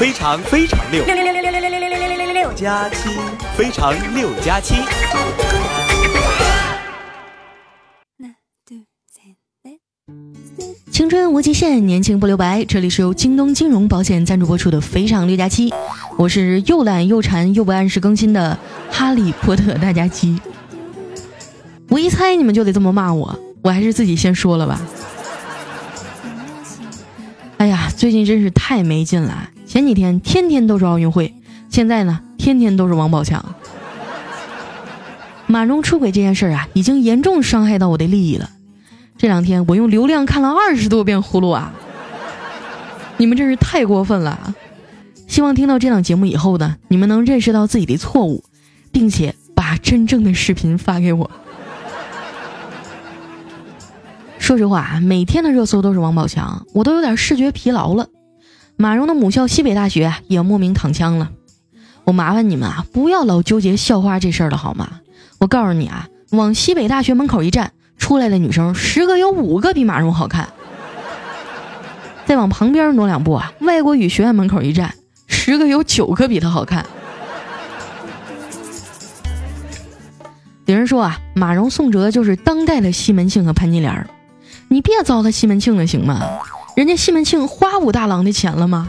非常非常六六六六六六六六六六六六六六六加七，非常六加七。青春无极限，年轻不留白。这里是由京东金融保险赞助播出的《非常六加七》，我是又懒又馋又不按时更新的哈利波特大家七。我一猜你们就得这么骂我，我还是自己先说了吧。哎呀，最近真是太没劲了！前几天天天都是奥运会，现在呢天天都是王宝强。马蓉出轨这件事儿啊，已经严重伤害到我的利益了。这两天我用流量看了二十多遍《葫芦娃》，你们真是太过分了！希望听到这档节目以后呢，你们能认识到自己的错误，并且把真正的视频发给我。说实话，每天的热搜都是王宝强，我都有点视觉疲劳了。马蓉的母校西北大学也莫名躺枪了。我麻烦你们啊，不要老纠结校花这事儿了好吗？我告诉你啊，往西北大学门口一站，出来的女生十个有五个比马蓉好看。再往旁边挪两步啊，外国语学院门口一站，十个有九个比她好看。有人说啊，马蓉、宋哲就是当代的西门庆和潘金莲。你别糟蹋西门庆了，行吗？人家西门庆花武大郎的钱了吗？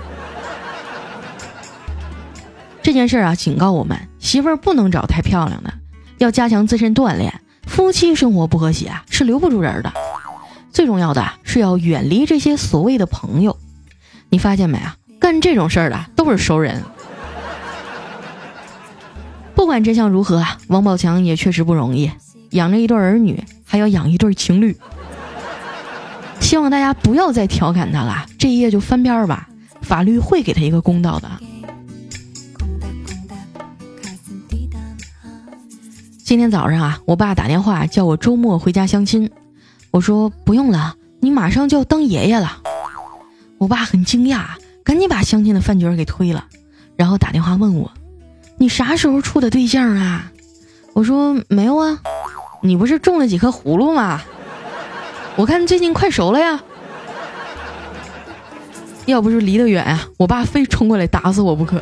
这件事啊，警告我们：媳妇儿不能找太漂亮的，要加强自身锻炼。夫妻生活不和谐啊，是留不住人的。最重要的是要远离这些所谓的朋友。你发现没啊？干这种事儿的都是熟人。不管真相如何啊，王宝强也确实不容易，养着一对儿女，还要养一对情侣。希望大家不要再调侃他了，这一页就翻篇儿吧。法律会给他一个公道的。今天早上啊，我爸打电话叫我周末回家相亲，我说不用了，你马上就要当爷爷了。我爸很惊讶，赶紧把相亲的饭局给推了，然后打电话问我：“你啥时候处的对象啊？”我说：“没有啊，你不是种了几颗葫芦吗？”我看最近快熟了呀，要不是离得远啊，我爸非冲过来打死我不可。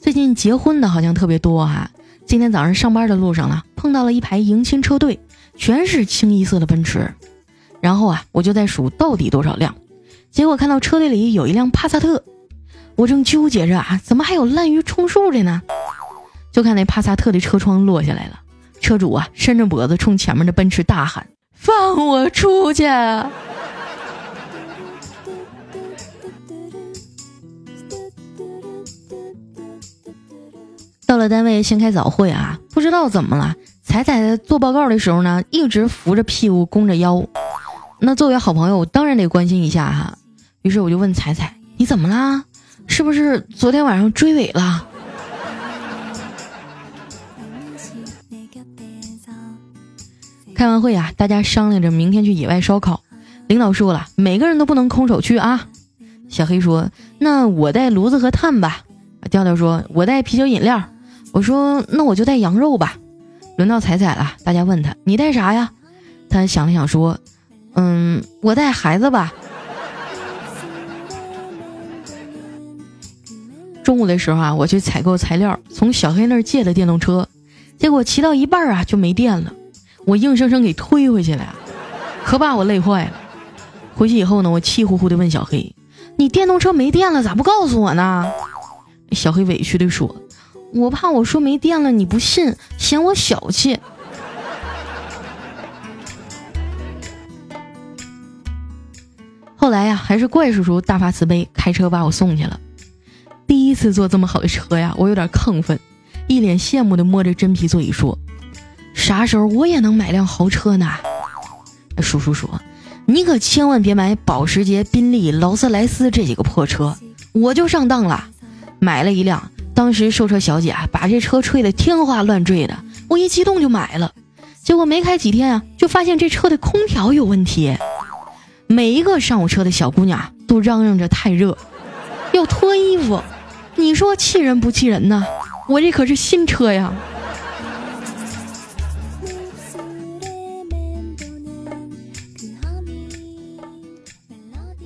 最近结婚的好像特别多哈，今天早上上班的路上呢，碰到了一排迎亲车队，全是清一色的奔驰，然后啊，我就在数到底多少辆，结果看到车队里有一辆帕萨特，我正纠结着啊，怎么还有滥竽充数的呢？就看那帕萨特的车窗落下来了，车主啊伸着脖子冲前面的奔驰大喊：“放我出去！”到了单位先开早会啊，不知道怎么了，彩彩在做报告的时候呢，一直扶着屁股弓着腰。那作为好朋友，我当然得关心一下哈。于是我就问彩彩：“你怎么啦？是不是昨天晚上追尾了？”开完会啊，大家商量着明天去野外烧烤。领导说了，每个人都不能空手去啊。小黑说：“那我带炉子和炭吧。”调调说：“我带啤酒饮料。”我说：“那我就带羊肉吧。”轮到彩彩了，大家问他：“你带啥呀？”他想了想说：“嗯，我带孩子吧。”中午的时候啊，我去采购材料，从小黑那儿借的电动车，结果骑到一半啊就没电了。我硬生生给推回去了，可把我累坏了。回去以后呢，我气呼呼的问小黑：“你电动车没电了，咋不告诉我呢？”小黑委屈的说：“我怕我说没电了你不信，嫌我小气。”后来呀，还是怪叔叔大发慈悲，开车把我送去了。第一次坐这么好的车呀，我有点亢奋，一脸羡慕的摸着真皮座椅说。啥时候我也能买辆豪车呢？叔叔说：“你可千万别买保时捷、宾利、劳斯莱斯这几个破车，我就上当了，买了一辆。当时售车小姐啊，把这车吹得天花乱坠的，我一激动就买了。结果没开几天啊，就发现这车的空调有问题。每一个上我车的小姑娘都嚷嚷着太热，要脱衣服。你说气人不气人呢？我这可是新车呀！”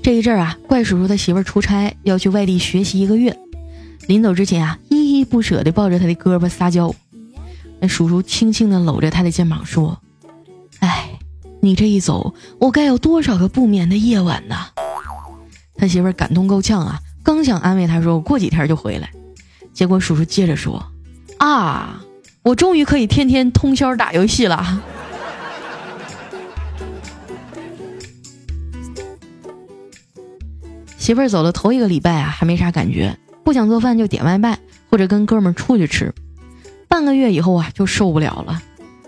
这一阵啊，怪叔叔他媳妇儿出差要去外地学习一个月，临走之前啊，依依不舍地抱着他的胳膊撒娇。那叔叔轻轻地搂着他的肩膀说：“哎，你这一走，我该有多少个不眠的夜晚呢？”他媳妇儿感动够呛啊，刚想安慰他说：“我过几天就回来。”结果叔叔接着说：“啊，我终于可以天天通宵打游戏了。”媳妇儿走了头一个礼拜啊，还没啥感觉，不想做饭就点外卖或者跟哥们儿出去吃。半个月以后啊，就受不了了，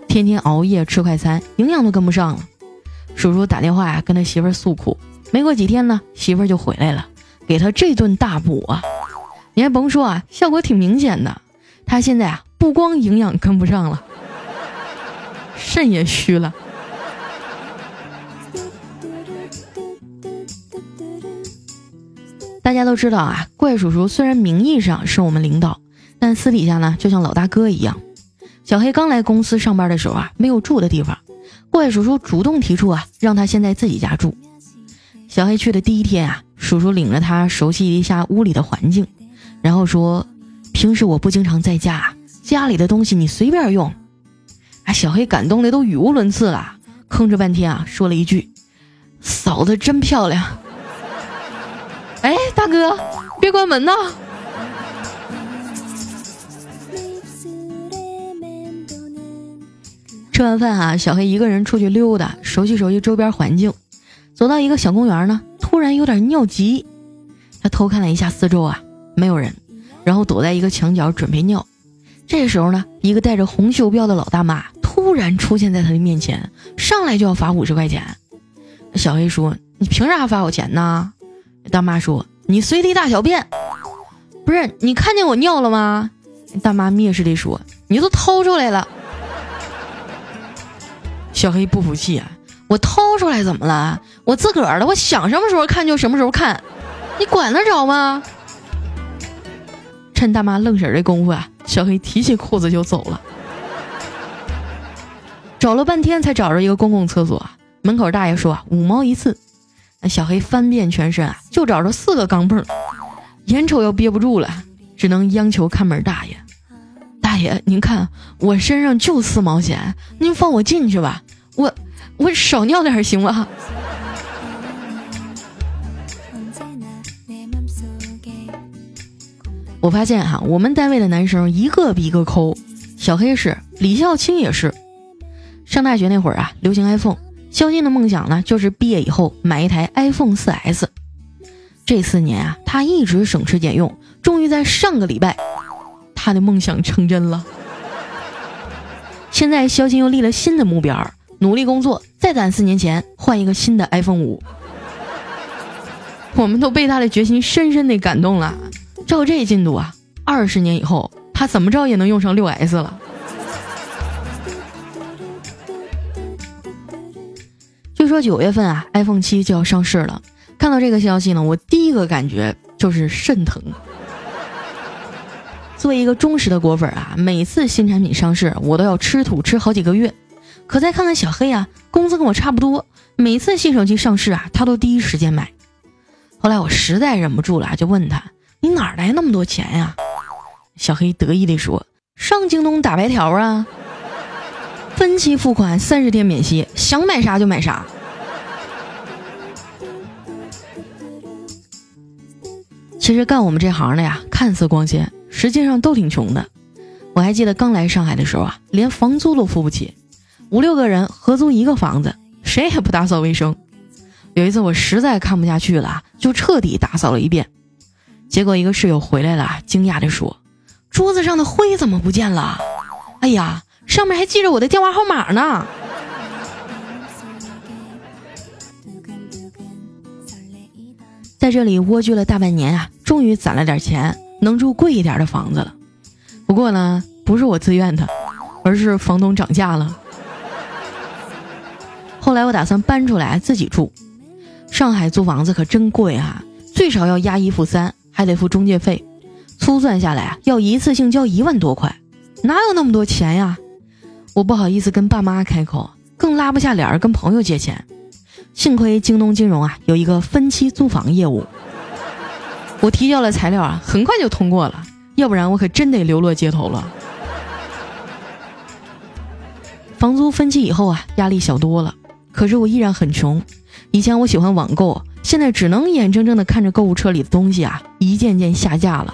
天天熬夜吃快餐，营养都跟不上了。叔叔打电话呀，跟他媳妇儿诉苦。没过几天呢，媳妇儿就回来了，给他这顿大补啊！你还甭说啊，效果挺明显的。他现在啊，不光营养跟不上了，肾也虚了。大家都知道啊，怪叔叔虽然名义上是我们领导，但私底下呢，就像老大哥一样。小黑刚来公司上班的时候啊，没有住的地方，怪叔叔主动提出啊，让他先在自己家住。小黑去的第一天啊，叔叔领着他熟悉一下屋里的环境，然后说：“平时我不经常在家，家里的东西你随便用。”啊，小黑感动的都语无伦次了，吭哧半天啊，说了一句：“嫂子真漂亮。”哎，大哥，别关门呐！吃完饭啊，小黑一个人出去溜达，熟悉熟悉周边环境。走到一个小公园呢，突然有点尿急。他偷看了一下四周啊，没有人，然后躲在一个墙角准备尿。这时候呢，一个带着红袖标的老大妈突然出现在他的面前，上来就要罚五十块钱。小黑说：“你凭啥罚我钱呢？”大妈说：“你随地大小便，不是你看见我尿了吗？”大妈蔑视地说：“你都掏出来了。”小黑不服气啊：“我掏出来怎么了？我自个儿的，我想什么时候看就什么时候看，你管得着吗？”趁大妈愣神的功夫啊，小黑提起裤子就走了。找了半天才找着一个公共厕所，门口大爷说：“五毛一次。”那小黑翻遍全身啊，就找着四个钢镚，眼瞅要憋不住了，只能央求看门大爷：“大爷，您看我身上就四毛钱，您放我进去吧，我我少尿点行吗？” 我发现哈，我们单位的男生一个比一个抠，小黑是，李孝清也是。上大学那会儿啊，流行 iPhone。肖金的梦想呢，就是毕业以后买一台 iPhone 4S。这四年啊，他一直省吃俭用，终于在上个礼拜，他的梦想成真了。现在肖金又立了新的目标，努力工作，再攒四年钱换一个新的 iPhone 5。我们都被他的决心深深的感动了。照这进度啊，二十年以后，他怎么着也能用上 6S 了。说九月份啊，iPhone 七就要上市了。看到这个消息呢，我第一个感觉就是肾疼。作为一个忠实的果粉啊，每次新产品上市，我都要吃土吃好几个月。可再看看小黑啊，工资跟我差不多，每次新手机上市啊，他都第一时间买。后来我实在忍不住了，就问他：“你哪来那么多钱呀？”小黑得意地说：“上京东打白条啊。”分期付款，三十天免息，想买啥就买啥。其实干我们这行的呀，看似光鲜，实际上都挺穷的。我还记得刚来上海的时候啊，连房租都付不起，五六个人合租一个房子，谁也不打扫卫生。有一次我实在看不下去了，就彻底打扫了一遍。结果一个室友回来了，惊讶地说：“桌子上的灰怎么不见了？”哎呀！上面还记着我的电话号码呢。在这里蜗居了大半年啊，终于攒了点钱，能住贵一点的房子了。不过呢，不是我自愿的，而是房东涨价了。后来我打算搬出来自己住。上海租房子可真贵啊，最少要押一付三，还得付中介费，粗算下来啊，要一次性交一万多块，哪有那么多钱呀？我不好意思跟爸妈开口，更拉不下脸跟朋友借钱。幸亏京东金融啊有一个分期租房业务，我提交了材料啊，很快就通过了，要不然我可真得流落街头了。房租分期以后啊，压力小多了，可是我依然很穷。以前我喜欢网购，现在只能眼睁睁的看着购物车里的东西啊一件件下架了。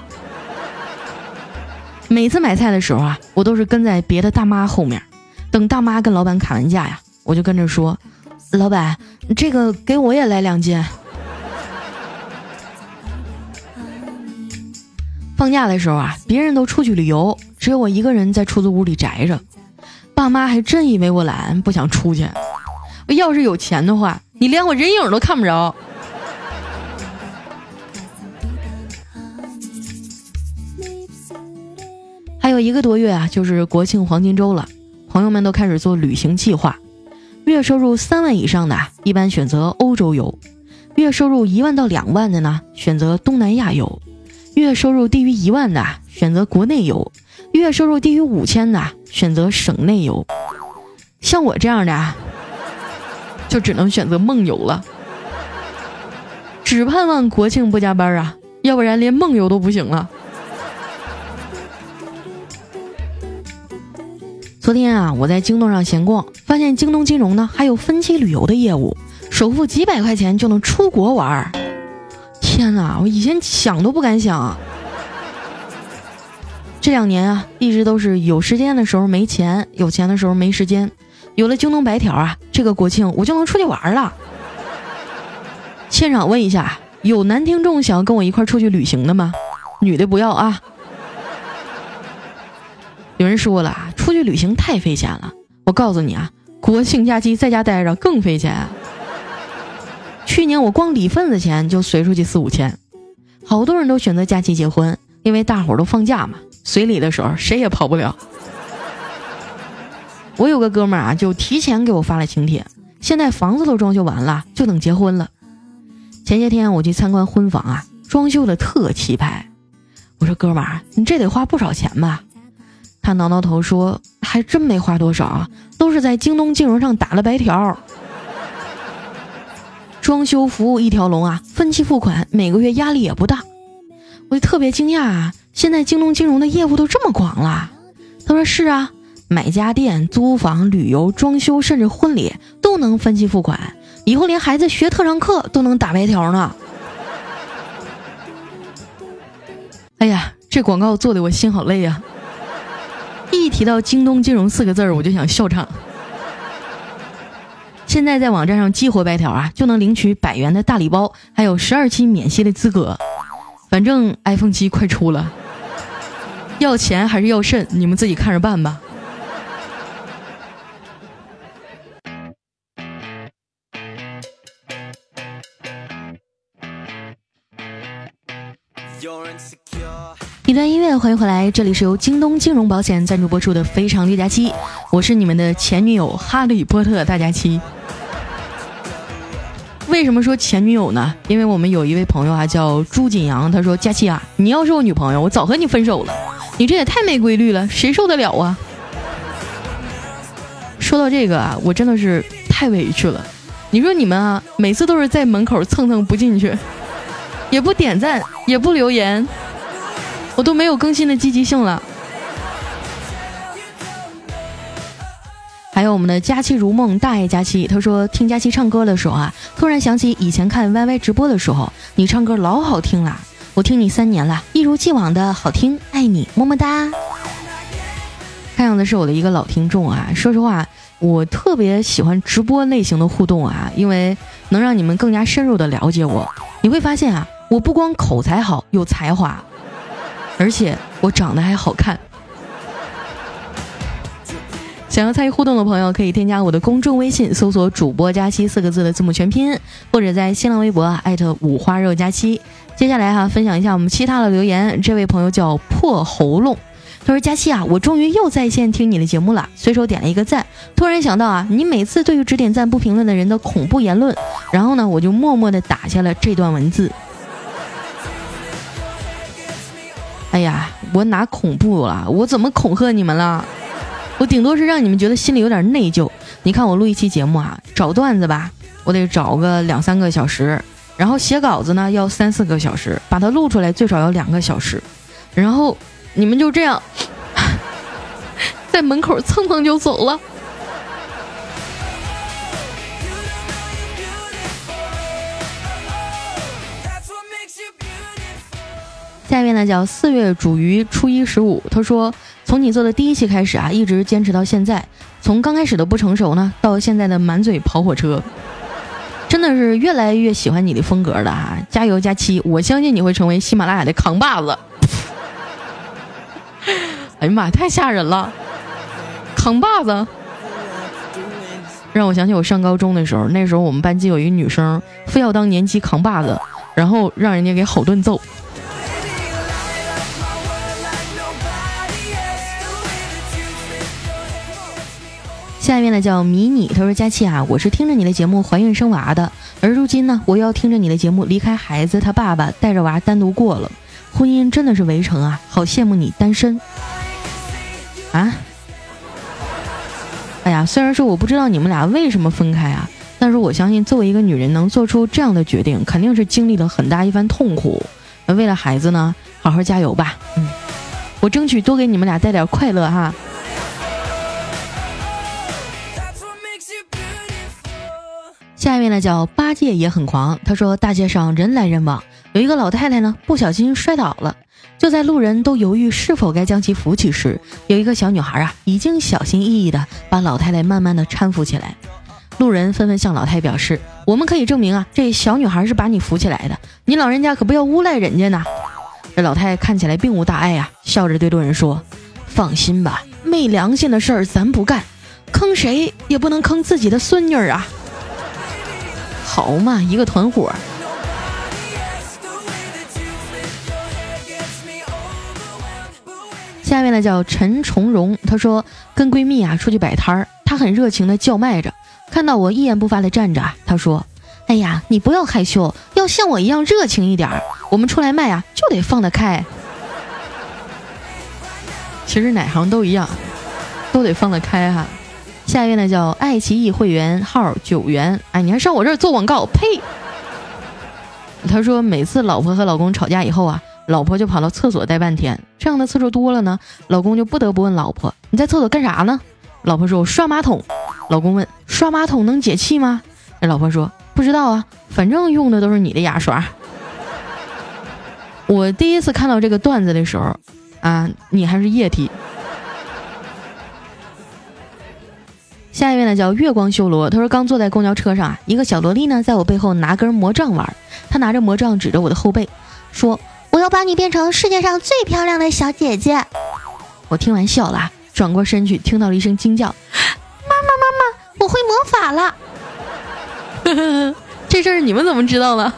每次买菜的时候啊，我都是跟在别的大妈后面，等大妈跟老板砍完价呀，我就跟着说：“老板，这个给我也来两件。”放假的时候啊，别人都出去旅游，只有我一个人在出租屋里宅着。爸妈还真以为我懒，不想出去。我要是有钱的话，你连我人影都看不着。还有一个多月啊，就是国庆黄金周了，朋友们都开始做旅行计划。月收入三万以上的，一般选择欧洲游；月收入一万到两万的呢，选择东南亚游；月收入低于一万的，选择国内游；月收入低于五千的，选择省内游。像我这样的。就只能选择梦游了，只盼望国庆不加班啊，要不然连梦游都不行了。昨天啊，我在京东上闲逛，发现京东金融呢还有分期旅游的业务，首付几百块钱就能出国玩儿。天哪，我以前想都不敢想。这两年啊，一直都是有时间的时候没钱，有钱的时候没时间。有了京东白条啊，这个国庆我就能出去玩了。现场问一下，有男听众想要跟我一块出去旅行的吗？女的不要啊。有人说了，出去旅行太费钱了。我告诉你啊，国庆假期在家待着更费钱。去年我光礼份子钱就随出去四五千。好多人都选择假期结婚，因为大伙儿都放假嘛，随礼的时候谁也跑不了。我有个哥们儿啊，就提前给我发了请帖，现在房子都装修完了，就等结婚了。前些天我去参观婚房啊，装修的特气派。我说哥们儿，你这得花不少钱吧？他挠挠头说，还真没花多少啊，都是在京东金融上打了白条。装修服务一条龙啊，分期付款，每个月压力也不大。我就特别惊讶啊，现在京东金融的业务都这么广了。他说是啊。买家电、租房、旅游、装修，甚至婚礼都能分期付款。以后连孩子学特长课都能打白条呢。哎呀，这广告做的我心好累呀！一提到京东金融四个字儿，我就想笑场。现在在网站上激活白条啊，就能领取百元的大礼包，还有十二期免息的资格。反正 iPhone 七快出了，要钱还是要肾，你们自己看着办吧。段音乐，欢迎回来，这里是由京东金融保险赞助播出的《非常六加七》，我是你们的前女友哈利波特大假期。为什么说前女友呢？因为我们有一位朋友啊，叫朱锦阳，他说：“佳期啊，你要是我女朋友，我早和你分手了。你这也太没规律了，谁受得了啊？”说到这个啊，我真的是太委屈了。你说你们啊，每次都是在门口蹭蹭不进去。也不点赞，也不留言，我都没有更新的积极性了。还有我们的佳期如梦，大爱佳期，他说听佳期唱歌的时候啊，突然想起以前看 YY 直播的时候，你唱歌老好听了。我听你三年了，一如既往的好听，爱你，么么哒。看样子是我的一个老听众啊。说实话，我特别喜欢直播类型的互动啊，因为能让你们更加深入的了解我。你会发现啊。我不光口才好，有才华，而且我长得还好看。想要参与互动的朋友，可以添加我的公众微信，搜索“主播佳期”四个字的字母全拼，或者在新浪微博艾特五花肉佳期。接下来哈，分享一下我们其他的留言。这位朋友叫破喉咙，他说：“佳期啊，我终于又在线听你的节目了，随手点了一个赞。突然想到啊，你每次对于只点赞不评论的人的恐怖言论，然后呢，我就默默的打下了这段文字。”哎呀，我哪恐怖了？我怎么恐吓你们了？我顶多是让你们觉得心里有点内疚。你看我录一期节目啊，找段子吧，我得找个两三个小时，然后写稿子呢要三四个小时，把它录出来最少要两个小时，然后你们就这样 在门口蹭蹭就走了。下面呢叫四月煮鱼初一十五，他说从你做的第一期开始啊，一直坚持到现在，从刚开始的不成熟呢，到现在的满嘴跑火车，真的是越来越喜欢你的风格了哈！加油，加七，我相信你会成为喜马拉雅的扛把子。哎呀妈，太吓人了，扛把子，让我想起我上高中的时候，那时候我们班级有一个女生非要当年级扛把子，然后让人家给好顿揍。下面呢叫迷你，他说佳琪啊，我是听着你的节目怀孕生娃的，而如今呢，我又要听着你的节目离开孩子他爸爸，带着娃单独过了，婚姻真的是围城啊，好羡慕你单身啊！哎呀，虽然说我不知道你们俩为什么分开啊，但是我相信作为一个女人能做出这样的决定，肯定是经历了很大一番痛苦。为了孩子呢，好好加油吧，嗯，我争取多给你们俩带点快乐哈。下面呢叫八戒也很狂，他说大街上人来人往，有一个老太太呢不小心摔倒了，就在路人都犹豫是否该将其扶起时，有一个小女孩啊已经小心翼翼的把老太太慢慢的搀扶起来，路人纷纷向老太表示，我们可以证明啊这小女孩是把你扶起来的，你老人家可不要诬赖人家呢。这老太太看起来并无大碍呀，笑着对路人说，放心吧，没良心的事儿咱不干，坑谁也不能坑自己的孙女儿啊。好嘛，一个团伙。下面呢叫陈重荣，她说跟闺蜜啊出去摆摊儿，她很热情的叫卖着，看到我一言不发的站着，她说：“哎呀，你不要害羞，要像我一样热情一点儿。我们出来卖啊，就得放得开。其实哪行都一样，都得放得开哈。”下一位呢叫爱奇艺会员号九元，哎，你还上我这儿做广告？呸！他说每次老婆和老公吵架以后啊，老婆就跑到厕所待半天，这样的次数多了呢，老公就不得不问老婆：“你在厕所干啥呢？”老婆说：“我刷马桶。”老公问：“刷马桶能解气吗？”那老婆说：“不知道啊，反正用的都是你的牙刷。” 我第一次看到这个段子的时候，啊，你还是液体。下一位呢叫月光修罗，他说刚坐在公交车上啊，一个小萝莉呢在我背后拿根魔杖玩，他拿着魔杖指着我的后背，说我要把你变成世界上最漂亮的小姐姐。我听完笑了，转过身去，听到了一声惊叫，妈妈妈妈，我会魔法了。这事儿你们怎么知道了？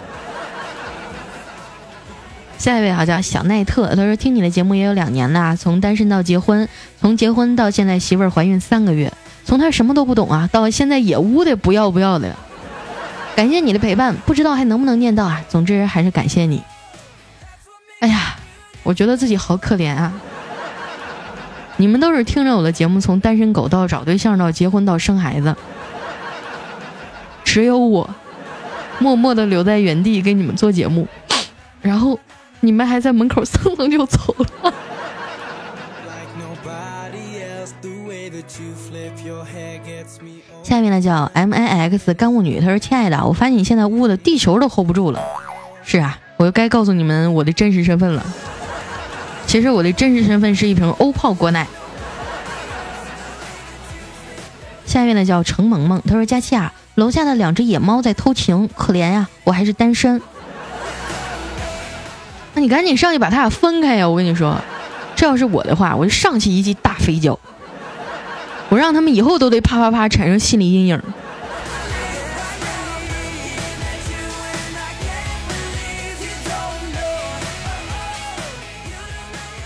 下一位啊叫小奈特，他说听你的节目也有两年了，从单身到结婚，从结婚到现在媳妇儿怀孕三个月。从他什么都不懂啊，到现在也污的不要不要的。感谢你的陪伴，不知道还能不能念到啊？总之还是感谢你。哎呀，我觉得自己好可怜啊！你们都是听着我的节目，从单身狗到找对象到结婚到生孩子，只有我默默的留在原地给你们做节目，然后你们还在门口蹭蹭就走了。下面呢叫 M I X 干物女，她说：“亲爱的，我发现你现在污的地球都 hold 不住了。”是啊，我又该告诉你们我的真实身份了。其实我的真实身份是一瓶欧泡果奶。下面呢叫程萌萌，她说：“佳琪啊，楼下的两只野猫在偷情，可怜呀，我还是单身。”那你赶紧上去把他俩分开呀！我跟你说，这要是我的话，我就上去一记大飞脚。我让他们以后都得啪啪啪产生心理阴影。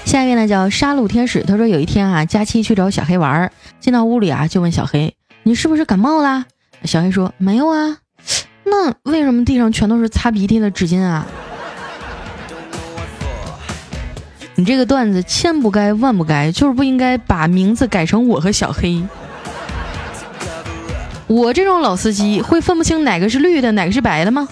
下一位呢叫杀戮天使，他说有一天啊，佳期去找小黑玩儿，进到屋里啊，就问小黑：“你是不是感冒啦？”小黑说：“没有啊。”那为什么地上全都是擦鼻涕的纸巾啊？你这个段子千不该万不该，就是不应该把名字改成我和小黑。我这种老司机会分不清哪个是绿的，哪个是白的吗？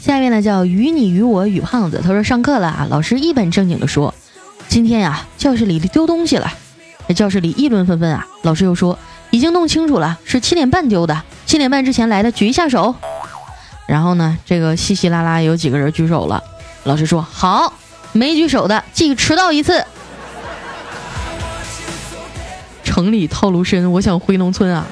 下面呢叫与你与我与胖子，他说上课了啊，老师一本正经的说，今天呀教室里丢东西了，在教室里议论纷纷啊。老师又说已经弄清楚了，是七点半丢的，七点半之前来的举一下手。然后呢，这个稀稀拉拉有几个人举手了，老师说好，没举手的记迟到一次。城里套路深，我想回农村啊。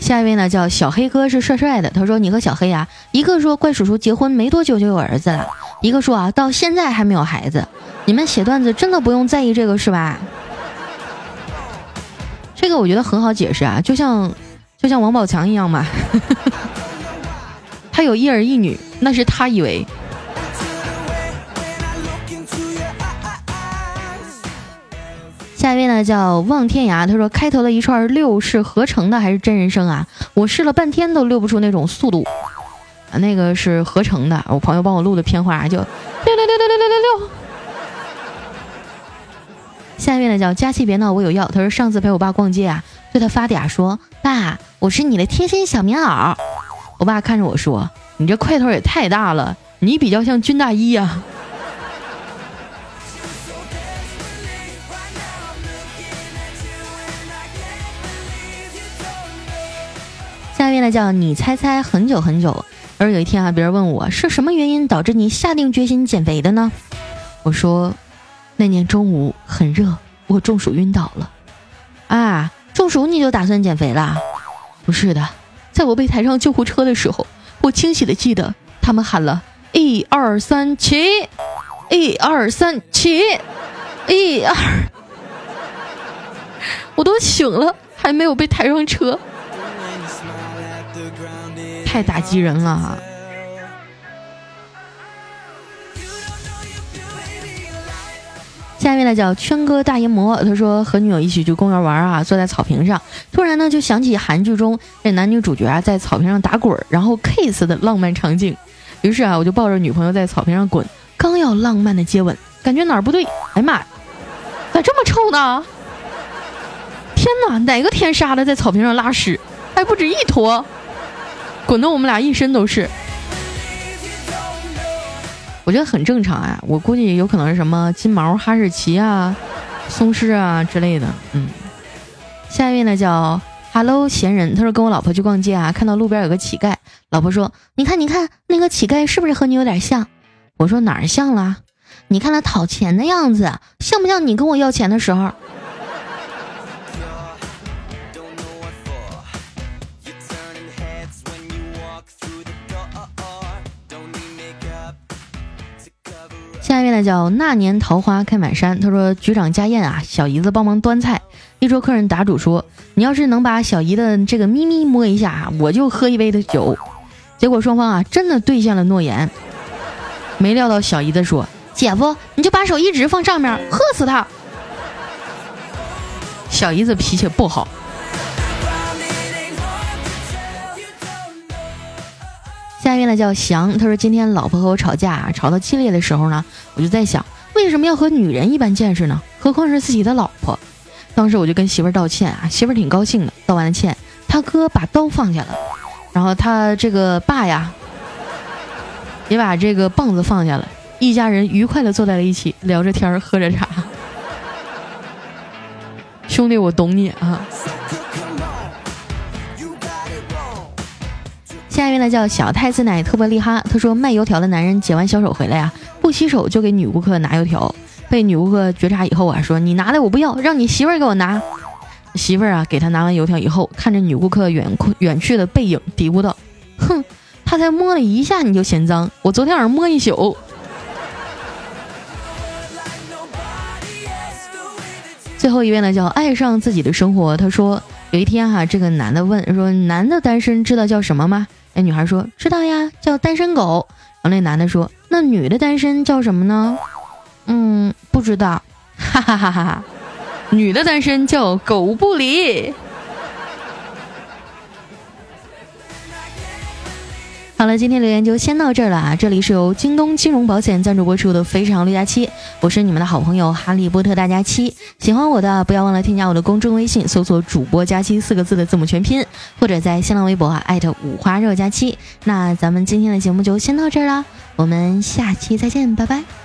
下一位呢，叫小黑哥，是帅帅的。他说：“你和小黑啊，一个说怪叔叔结婚没多久就有儿子了，一个说啊到现在还没有孩子。你们写段子真的不用在意这个是吧？这个我觉得很好解释啊，就像就像王宝强一样嘛，他有一儿一女，那是他以为。”下一位呢叫望天涯，他说开头的一串六是合成的还是真人声啊？我试了半天都溜不出那种速度，那个是合成的，我朋友帮我录的片花就六六六六六六六六。下一位呢叫佳琪别闹我有药，他说上次陪我爸逛街啊，对他发嗲说爸，我是你的贴心小棉袄。我爸看着我说你这块头也太大了，你比较像军大衣呀。下面呢叫你猜猜很久很久，而有一天啊，别人问我是什么原因导致你下定决心减肥的呢？我说，那年中午很热，我中暑晕倒了。啊，中暑你就打算减肥啦？不是的，在我被抬上救护车的时候，我清晰的记得他们喊了一二三起，一二三起，一二，我都醒了，还没有被抬上车。太打击人了下一位呢叫圈哥大淫魔，他说和女友一起去公园玩啊，坐在草坪上，突然呢就想起韩剧中这男女主角啊在草坪上打滚，然后 kiss 的浪漫场景。于是啊，我就抱着女朋友在草坪上滚，刚要浪漫的接吻，感觉哪儿不对，哎妈呀，咋这么臭呢？天哪，哪个天杀的在草坪上拉屎，还不止一坨！滚得我们俩一身都是，我觉得很正常啊。我估计有可能是什么金毛、哈士奇啊、松狮啊之类的。嗯，下一位呢叫 Hello 闲人，他说跟我老婆去逛街啊，看到路边有个乞丐，老婆说：“你看，你看那个乞丐是不是和你有点像？”我说：“哪儿像了？你看他讨钱的样子，像不像你跟我要钱的时候？”下一位呢叫那年桃花开满山。他说局长家宴啊，小姨子帮忙端菜。一桌客人打主说：“你要是能把小姨的这个咪咪摸一下，我就喝一杯的酒。”结果双方啊真的兑现了诺言。没料到小姨子说：“姐夫，你就把手一直放上面，喝死他。”小姨子脾气不好。下一位呢叫翔，他说今天老婆和我吵架，吵到激烈的时候呢，我就在想，为什么要和女人一般见识呢？何况是自己的老婆。当时我就跟媳妇儿道歉啊，媳妇儿挺高兴的。道完了歉，他哥把刀放下了，然后他这个爸呀，也把这个棒子放下了，一家人愉快的坐在了一起，聊着天儿，喝着茶。兄弟，我懂你啊。下一位呢叫小太子奶特别厉害，他说卖油条的男人解完小手回来呀，不洗手就给女顾客拿油条，被女顾客觉察以后啊，说你拿来我不要，让你媳妇儿给我拿。媳妇儿啊给他拿完油条以后，看着女顾客远远去的背影，嘀咕道：“哼，他才摸了一下你就嫌脏，我昨天晚上摸一宿。”最后一位呢叫爱上自己的生活，他说有一天哈，这个男的问说：“男的单身知道叫什么吗？”那女孩说：“知道呀，叫单身狗。”然后那男的说：“那女的单身叫什么呢？”嗯，不知道。哈哈哈哈哈！女的单身叫狗不理。好了，今天留言就先到这儿了啊！这里是由京东金融保险赞助播出的《非常六加七》，我是你们的好朋友哈利波特大家七。喜欢我的不要忘了添加我的公众微信，搜索“主播加七”四个字的字母全拼，或者在新浪微博啊艾特五花肉加七。那咱们今天的节目就先到这儿啦，我们下期再见，拜拜。